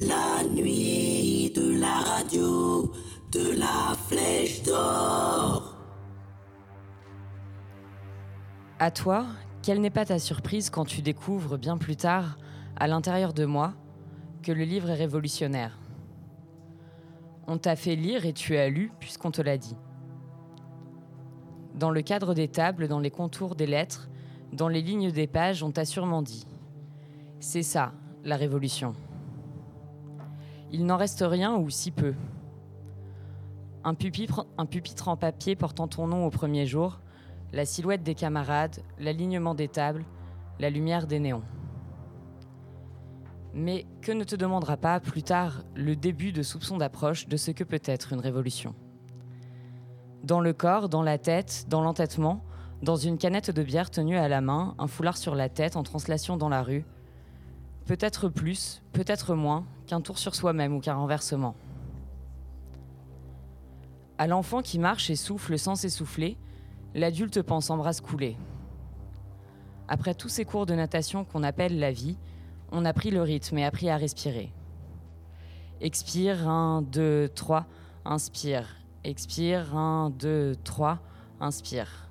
La nuit de la radio, de la flèche d'or. À toi, quelle n'est pas ta surprise quand tu découvres bien plus tard, à l'intérieur de moi, que le livre est révolutionnaire? On t'a fait lire et tu as lu puisqu'on te l'a dit. Dans le cadre des tables, dans les contours des lettres, dans les lignes des pages, on t'a sûrement dit. C'est ça, la révolution. Il n'en reste rien ou si peu. Un pupitre, en papier portant ton nom au premier jour, la silhouette des camarades, l'alignement des tables, la lumière des néons. Mais que ne te demandera pas plus tard le début de soupçon d'approche de ce que peut être une révolution? Dans le corps, dans la tête, dans l'entêtement, dans une canette de bière tenue à la main, un foulard sur la tête en translation dans la rue, peut-être plus, peut-être moins, qu'un tour sur soi-même ou qu'un renversement. À l'enfant qui marche et souffle sans s'essouffler, l'adulte pense en couler. Après tous ces cours de natation qu'on appelle la vie, on a pris le rythme et appris à respirer. Expire, 1, 2, 3, inspire. Expire, 1, 2, 3, inspire.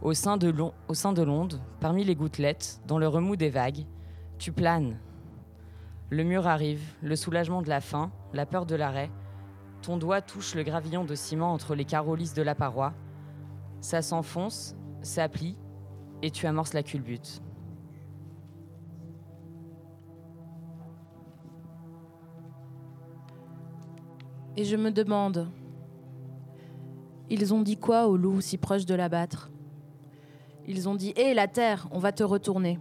Au sein de l'onde, parmi les gouttelettes, dans le remous des vagues, tu planes. Le mur arrive, le soulagement de la faim, la peur de l'arrêt. Ton doigt touche le gravillon de ciment entre les carreaux de la paroi. Ça s'enfonce, ça plie, et tu amorces la culbute. Et je me demande, ils ont dit quoi au loup si proche de l'abattre? Ils ont dit Hé, la terre, on va te retourner.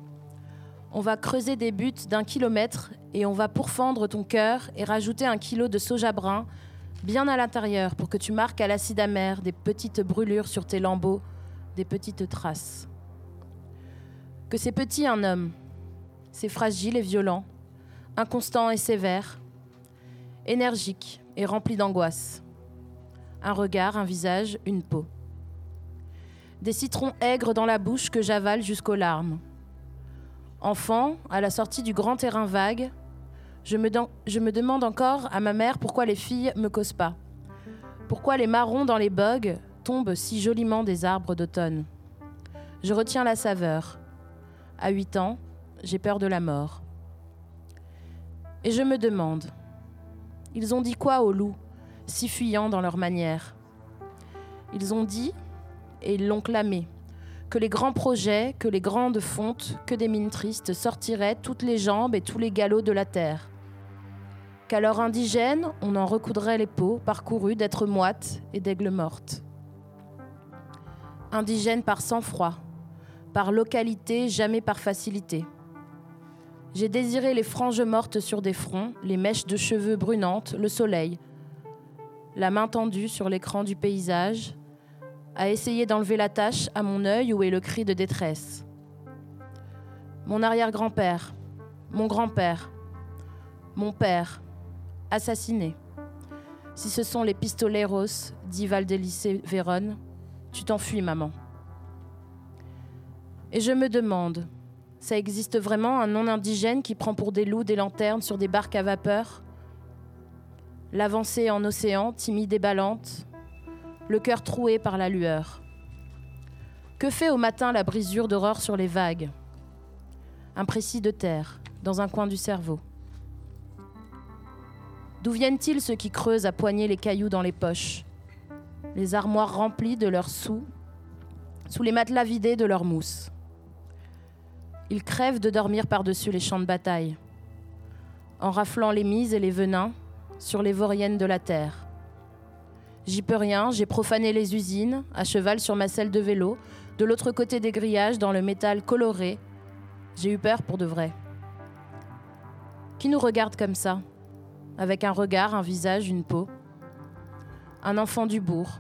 On va creuser des buttes d'un kilomètre et on va pourfendre ton cœur et rajouter un kilo de soja brun bien à l'intérieur pour que tu marques à l'acide amer des petites brûlures sur tes lambeaux, des petites traces. Que c'est petit un homme, c'est fragile et violent, inconstant et sévère, énergique et rempli d'angoisse. Un regard, un visage, une peau. Des citrons aigres dans la bouche que j'avale jusqu'aux larmes. Enfant, à la sortie du grand terrain vague, je me, demande encore à ma mère pourquoi les filles me causent pas. Pourquoi les marrons dans les bogues tombent si joliment des arbres d'automne. Je retiens la saveur. À 8 ans, j'ai peur de la mort. Et je me demande, ils ont dit quoi aux loups, si fuyants dans leur manière? Ils ont dit, et ils l'ont clamé, que les grands projets, que les grandes fontes, que des mines tristes sortiraient toutes les jambes et tous les galops de la terre. Qu'alors indigène, on en recoudrait les peaux, parcourus d'êtres moites et d'aigles mortes. Indigène par sang-froid, par localité, jamais par facilité. J'ai désiré les franges mortes sur des fronts, les mèches de cheveux brunantes, le soleil, la main tendue sur l'écran du paysage, à essayer d'enlever la tache à mon œil où est le cri de détresse. Mon arrière-grand-père, mon grand-père, mon père, assassiné. Si ce sont les pistoleros, dit Valdelice Vérone, tu t'enfuis, maman. Et je me demande, ça existe vraiment un non-indigène qui prend pour des loups des lanternes sur des barques à vapeur? L'avancée en océan, timide et ballante, le cœur troué par la lueur. Que fait au matin la brisure d'aurore sur les vagues? Un précis de terre, dans un coin du cerveau. D'où viennent-ils ceux qui creusent à poigner les cailloux dans les poches? Les armoires remplies de leurs sous, sous les matelas vidés de leur mousse. Ils crèvent de dormir par-dessus les champs de bataille, en raflant les mises et les venins sur les vauriennes de la terre. J'y peux rien, j'ai profané les usines, à cheval sur ma selle de vélo, de l'autre côté des grillages, dans le métal coloré. J'ai eu peur pour de vrai. Qui nous regarde comme ça? Avec un regard, un visage, une peau Un enfant du bourg,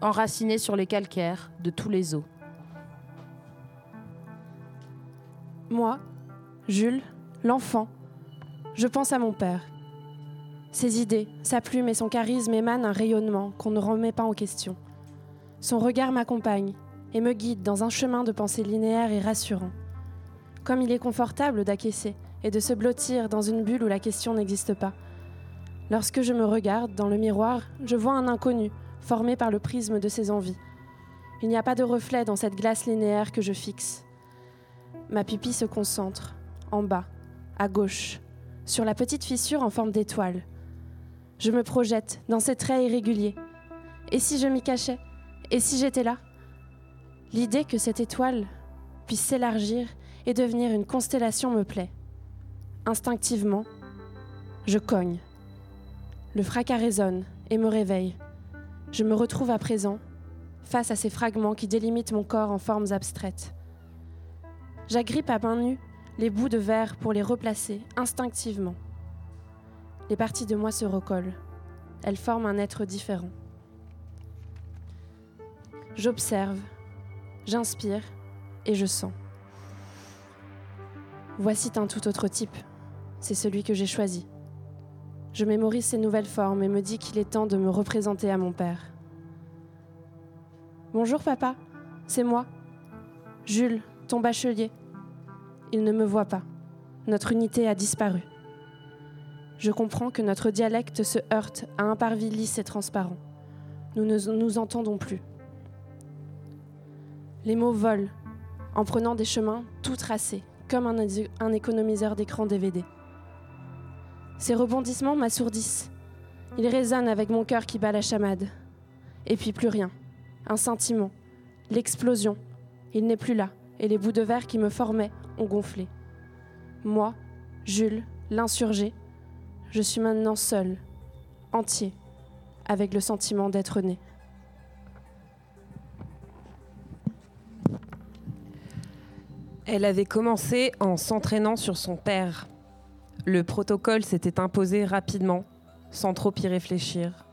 enraciné sur les calcaires de tous les eaux. Moi, Jules, l'enfant, je pense à mon père. Ses idées, sa plume et son charisme émanent un rayonnement qu'on ne remet pas en question. Son regard m'accompagne et me guide dans un chemin de pensée linéaire et rassurant. Comme il est confortable d'acquiescer et de se blottir dans une bulle où la question n'existe pas. Lorsque je me regarde dans le miroir, je vois un inconnu, formé par le prisme de ses envies. Il n'y a pas de reflet dans cette glace linéaire que je fixe. Ma pupille se concentre, en bas, à gauche, sur la petite fissure en forme d'étoile. Je me projette dans ces traits irréguliers. Et si je m'y cachais? Et si j'étais là? L'idée que cette étoile puisse s'élargir et devenir une constellation me plaît. Instinctivement, je cogne. Le fracas résonne et me réveille. Je me retrouve à présent face à ces fragments qui délimitent mon corps en formes abstraites. J'agrippe à main nue les bouts de verre pour les replacer instinctivement. Les parties de moi se recollent. Elles forment un être différent. J'observe, j'inspire et je sens. Voici un tout autre type. C'est celui que j'ai choisi. Je mémorise ces nouvelles formes et me dis qu'il est temps de me représenter à mon père. Bonjour papa, c'est moi. Jules, ton bachelier. Il ne me voit pas. Notre unité a disparu. Je comprends que notre dialecte se heurte à un parvis lisse et transparent. Nous ne nous entendons plus. Les mots volent, en prenant des chemins tout tracés, comme un, économiseur d'écran DVD. Ces rebondissements m'assourdissent. Ils résonnent avec mon cœur qui bat la chamade. Et puis plus rien. Un sentiment. L'explosion. Il n'est plus là, et les bouts de verre qui me formaient ont gonflé. Moi, Jules, l'insurgé, je suis maintenant seul, entier, avec le sentiment d'être né. Elle avait commencé en s'entraînant sur son père. Le protocole s'était imposé rapidement, sans trop y réfléchir.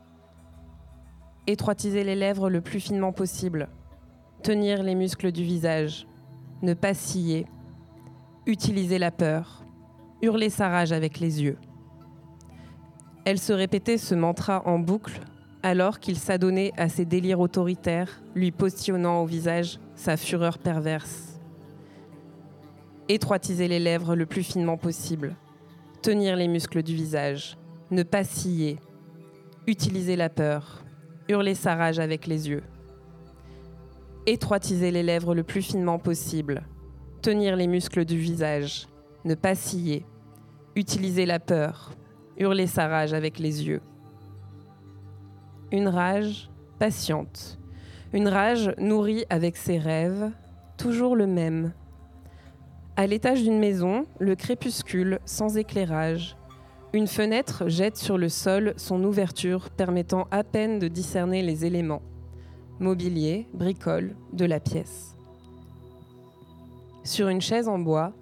Étroitiser les lèvres le plus finement possible, tenir les muscles du visage, ne pas scier, utiliser la peur, hurler sa rage avec les yeux. Elle se répétait ce mantra en boucle alors qu'il s'adonnait à ses délires autoritaires, lui postillonnant au visage sa fureur perverse. Étroitiser les lèvres le plus finement possible, tenir les muscles du visage, ne pas scier, utiliser la peur, hurler sa rage avec les yeux. Étroitiser les lèvres le plus finement possible, tenir les muscles du visage, ne pas scier, utiliser la peur, hurler sa rage avec les yeux. Une rage patiente, une rage nourrie avec ses rêves, toujours le même. À l'étage d'une maison, le crépuscule sans éclairage. Une fenêtre jette sur le sol son ouverture permettant à peine de discerner les éléments. Mobilier, bricole, de la pièce. Sur une chaise en bois,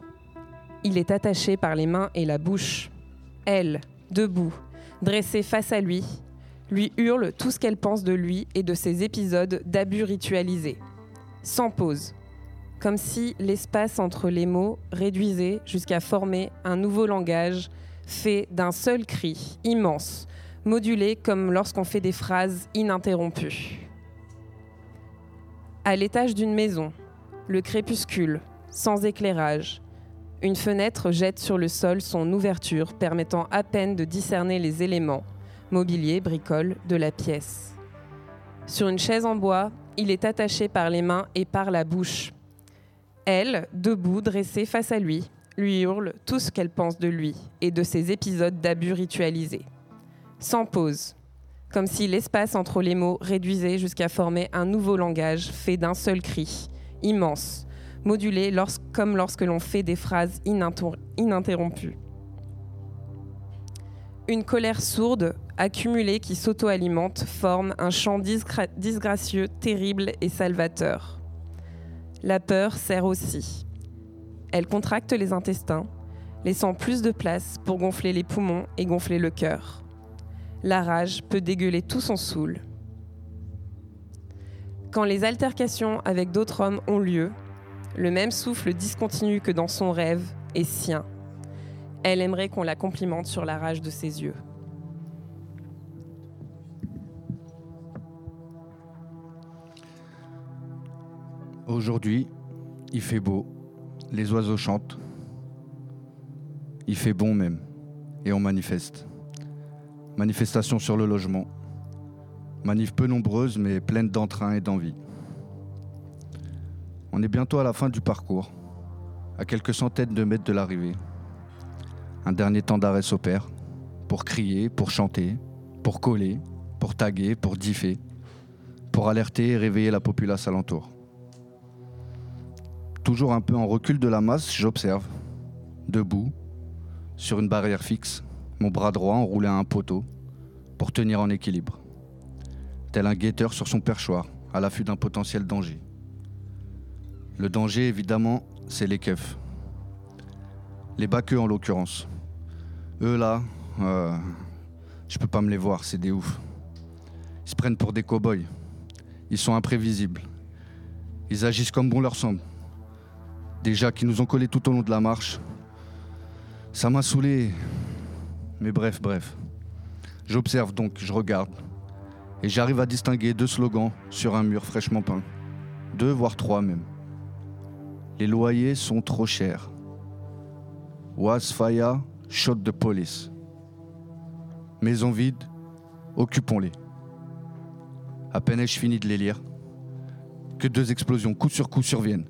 il est attaché par les mains et la bouche. Elle, debout, dressée face à lui, lui hurle tout ce qu'elle pense de lui et de ses épisodes d'abus ritualisés. Sans pause. Comme si l'espace entre les mots réduisait jusqu'à former un nouveau langage fait d'un seul cri immense, modulé comme lorsqu'on fait des phrases ininterrompues. À l'étage d'une maison, le crépuscule, sans éclairage. Une fenêtre jette sur le sol son ouverture permettant à peine de discerner les éléments, mobilier, bricole, de la pièce. Sur une chaise en bois, il est attaché par les mains et par la bouche. Elle, debout, dressée face à lui, lui hurle tout ce qu'elle pense de lui et de ses épisodes d'abus ritualisés. Sans pause, comme si l'espace entre les mots réduisait jusqu'à former un nouveau langage fait d'un seul cri, immense, modulé comme lorsque l'on fait des phrases ininterrompues. Une colère sourde, accumulée qui s'auto-alimente, forme un chant disgracieux, terrible et salvateur. La peur sert aussi. Elle contracte les intestins, laissant plus de place pour gonfler les poumons et gonfler le cœur. La rage peut dégueuler tout son saoul. Quand les altercations avec d'autres hommes ont lieu, le même souffle discontinu que dans son rêve est sien. Elle aimerait qu'on la complimente sur la rage de ses yeux. Aujourd'hui, il fait beau, les oiseaux chantent. Il fait bon même. Et on manifeste. Manifestation sur le logement. Manif peu nombreuse mais pleine d'entrain et d'envie. On est bientôt à la fin du parcours, à quelques centaines de mètres de l'arrivée. Un dernier temps d'arrêt s'opère, pour crier, pour chanter, pour coller, pour taguer, pour differ, pour alerter et réveiller la populace alentour. Toujours un peu en recul de la masse, j'observe, debout, sur une barrière fixe, mon bras droit enroulé à un poteau, pour tenir en équilibre, tel un guetteur sur son perchoir, à l'affût d'un potentiel danger. Le danger, évidemment, c'est les keufs. Les baqueux en l'occurrence. Eux là, euh, je peux pas me les voir, c'est des oufs. Ils se prennent pour des cow-boys. Ils sont imprévisibles. Ils agissent comme bon leur semble. Déjà qui nous ont collés tout au long de la marche. Ça m'a saoulé. Mais bref, bref. J'observe donc, je regarde. Et j'arrive à distinguer deux slogans sur un mur fraîchement peint. Deux, voire trois même. Les loyers sont trop chers. Wasfaya, shot de police. Maison vide, occupons-les. À peine ai-je fini de les lire, que deux explosions coup sur coup surviennent.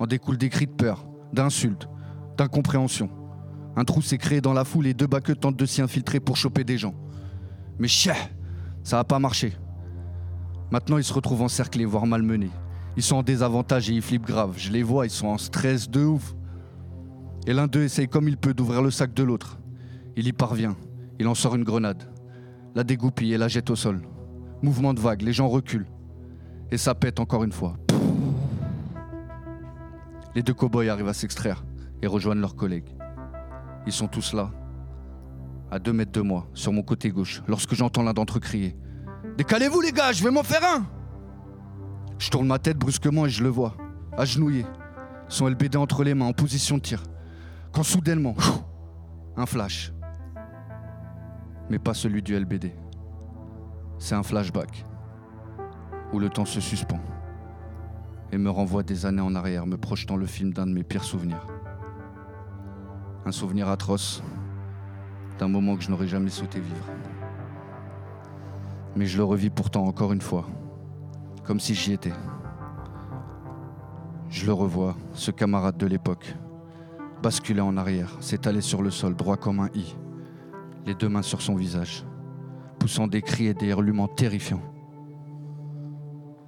En découlent des cris de peur, d'insultes, d'incompréhension. Un trou s'est créé dans la foule et deux baqueux tentent de s'y infiltrer pour choper des gens. Mais chien, ça n'a pas marché. Maintenant, ils se retrouvent encerclés, voire malmenés. Ils sont en désavantage et ils flippent grave. Je les vois, ils sont en stress de ouf. Et l'un d'eux essaye comme il peut d'ouvrir le sac de l'autre. Il y parvient. Il en sort une grenade. La dégoupille et la jette au sol. Mouvement de vague, les gens reculent. Et ça pète encore une fois. Les deux cow-boys arrivent à s'extraire et rejoignent leurs collègues. Ils sont tous là, à deux mètres de moi, sur mon côté gauche, lorsque j'entends l'un d'entre eux crier Décalez-vous les gars, je vais m'en faire un Je tourne ma tête brusquement et je le vois, agenouillé, son LBD entre les mains, en position de tir. Quand soudainement, un flash. Mais pas celui du LBD. C'est un flashback, où le temps se suspend et me renvoie des années en arrière, me projetant le film d'un de mes pires souvenirs. Un souvenir atroce d'un moment que je n'aurais jamais souhaité vivre. Mais je le revis pourtant encore une fois, comme si j'y étais. Je le revois, ce camarade de l'époque, basculer en arrière, s'étaler sur le sol, droit comme un i, les deux mains sur son visage, poussant des cris et des hurlements terrifiants.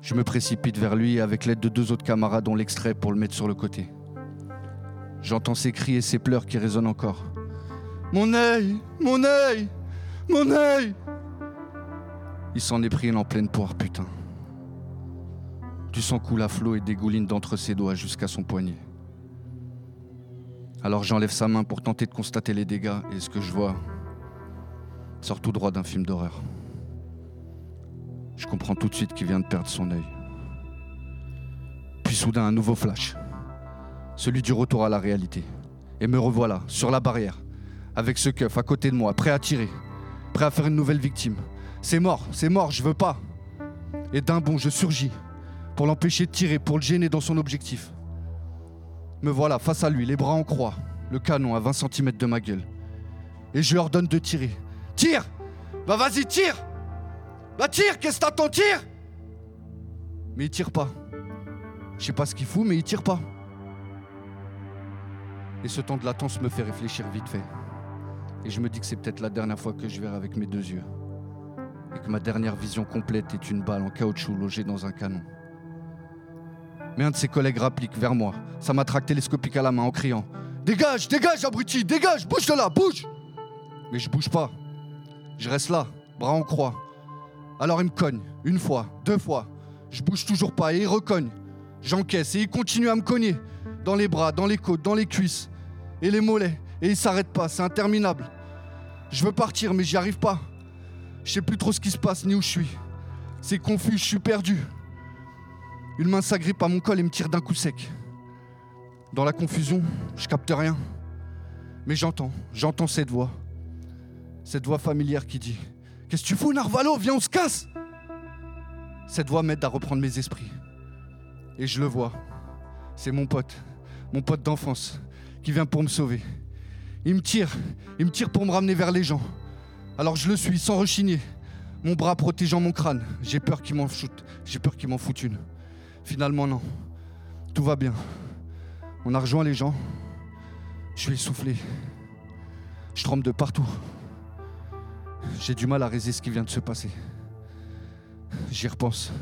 Je me précipite vers lui avec l'aide de deux autres camarades on l'extrait pour le mettre sur le côté. J'entends ses cris et ses pleurs qui résonnent encore. Mon œil Mon œil Mon œil Il s'en est pris en pleine poire, putain. Du sang coule à flot et dégouline d'entre ses doigts jusqu'à son poignet. Alors j'enlève sa main pour tenter de constater les dégâts et ce que je vois sort tout droit d'un film d'horreur. Je comprends tout de suite qu'il vient de perdre son œil. Puis soudain un nouveau flash, celui du retour à la réalité. Et me revoilà, sur la barrière, avec ce keuf à côté de moi, prêt à tirer, prêt à faire une nouvelle victime. C'est mort, c'est mort, je veux pas. Et d'un bond, je surgis pour l'empêcher de tirer, pour le gêner dans son objectif. Me voilà face à lui, les bras en croix, le canon à 20 cm de ma gueule. Et je lui ordonne de tirer. Tire Bah vas-y, tire Bah tire, qu'est-ce que t'attends, tire Mais il tire pas. Je sais pas ce qu'il fout, mais il tire pas. Et ce temps de latence me fait réfléchir vite fait. Et je me dis que c'est peut-être la dernière fois que je verrai avec mes deux yeux. Et que ma dernière vision complète est une balle en caoutchouc logée dans un canon. Mais un de ses collègues rapplique vers moi, sa matraque télescopique à la main en criant Dégage, dégage, abruti, dégage, bouge de là, bouge Mais je bouge pas. Je reste là, bras en croix. Alors il me cogne, une fois, deux fois. Je bouge toujours pas et il recogne. J'encaisse et il continue à me cogner. Dans les bras, dans les côtes, dans les cuisses et les mollets. Et il s'arrête pas, c'est interminable. Je veux partir, mais j'y arrive pas. Je sais plus trop ce qui se passe ni où je suis. C'est confus, je suis perdu. Une main s'agrippe à mon col et me tire d'un coup sec. Dans la confusion, je capte rien. Mais j'entends, j'entends cette voix. Cette voix familière qui dit Qu'est-ce que tu fous, Narvalo? Viens, on se casse Cette voix m'aide à reprendre mes esprits. Et je le vois. C'est mon pote, mon pote d'enfance, qui vient pour me sauver. Il me tire, il me tire pour me ramener vers les gens. Alors je le suis sans rechigner, mon bras protégeant mon crâne. J'ai peur qu'il m'en foute, j'ai peur qu'il m'en foute une. Finalement non, tout va bien. On a rejoint les gens. Je suis essoufflé. Je tremble de partout. J'ai du mal à résister ce qui vient de se passer. J'y repense.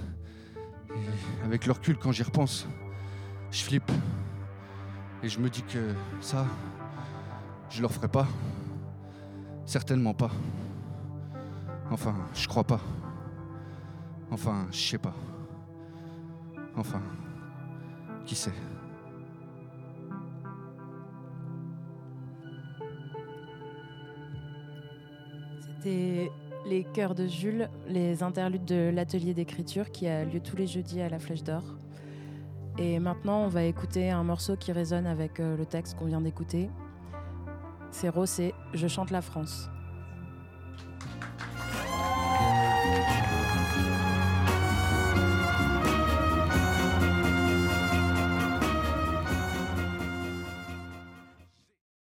Et avec le recul, quand j'y repense, je flippe. Et je me dis que ça, je leur ferai pas. Certainement pas. Enfin, je crois pas. Enfin, je sais pas. Enfin, qui sait C'était les chœurs de Jules, les interludes de l'atelier d'écriture qui a lieu tous les jeudis à la Flèche d'Or. Et maintenant, on va écouter un morceau qui résonne avec euh, le texte qu'on vient d'écouter. C'est Rossé, Je chante la France.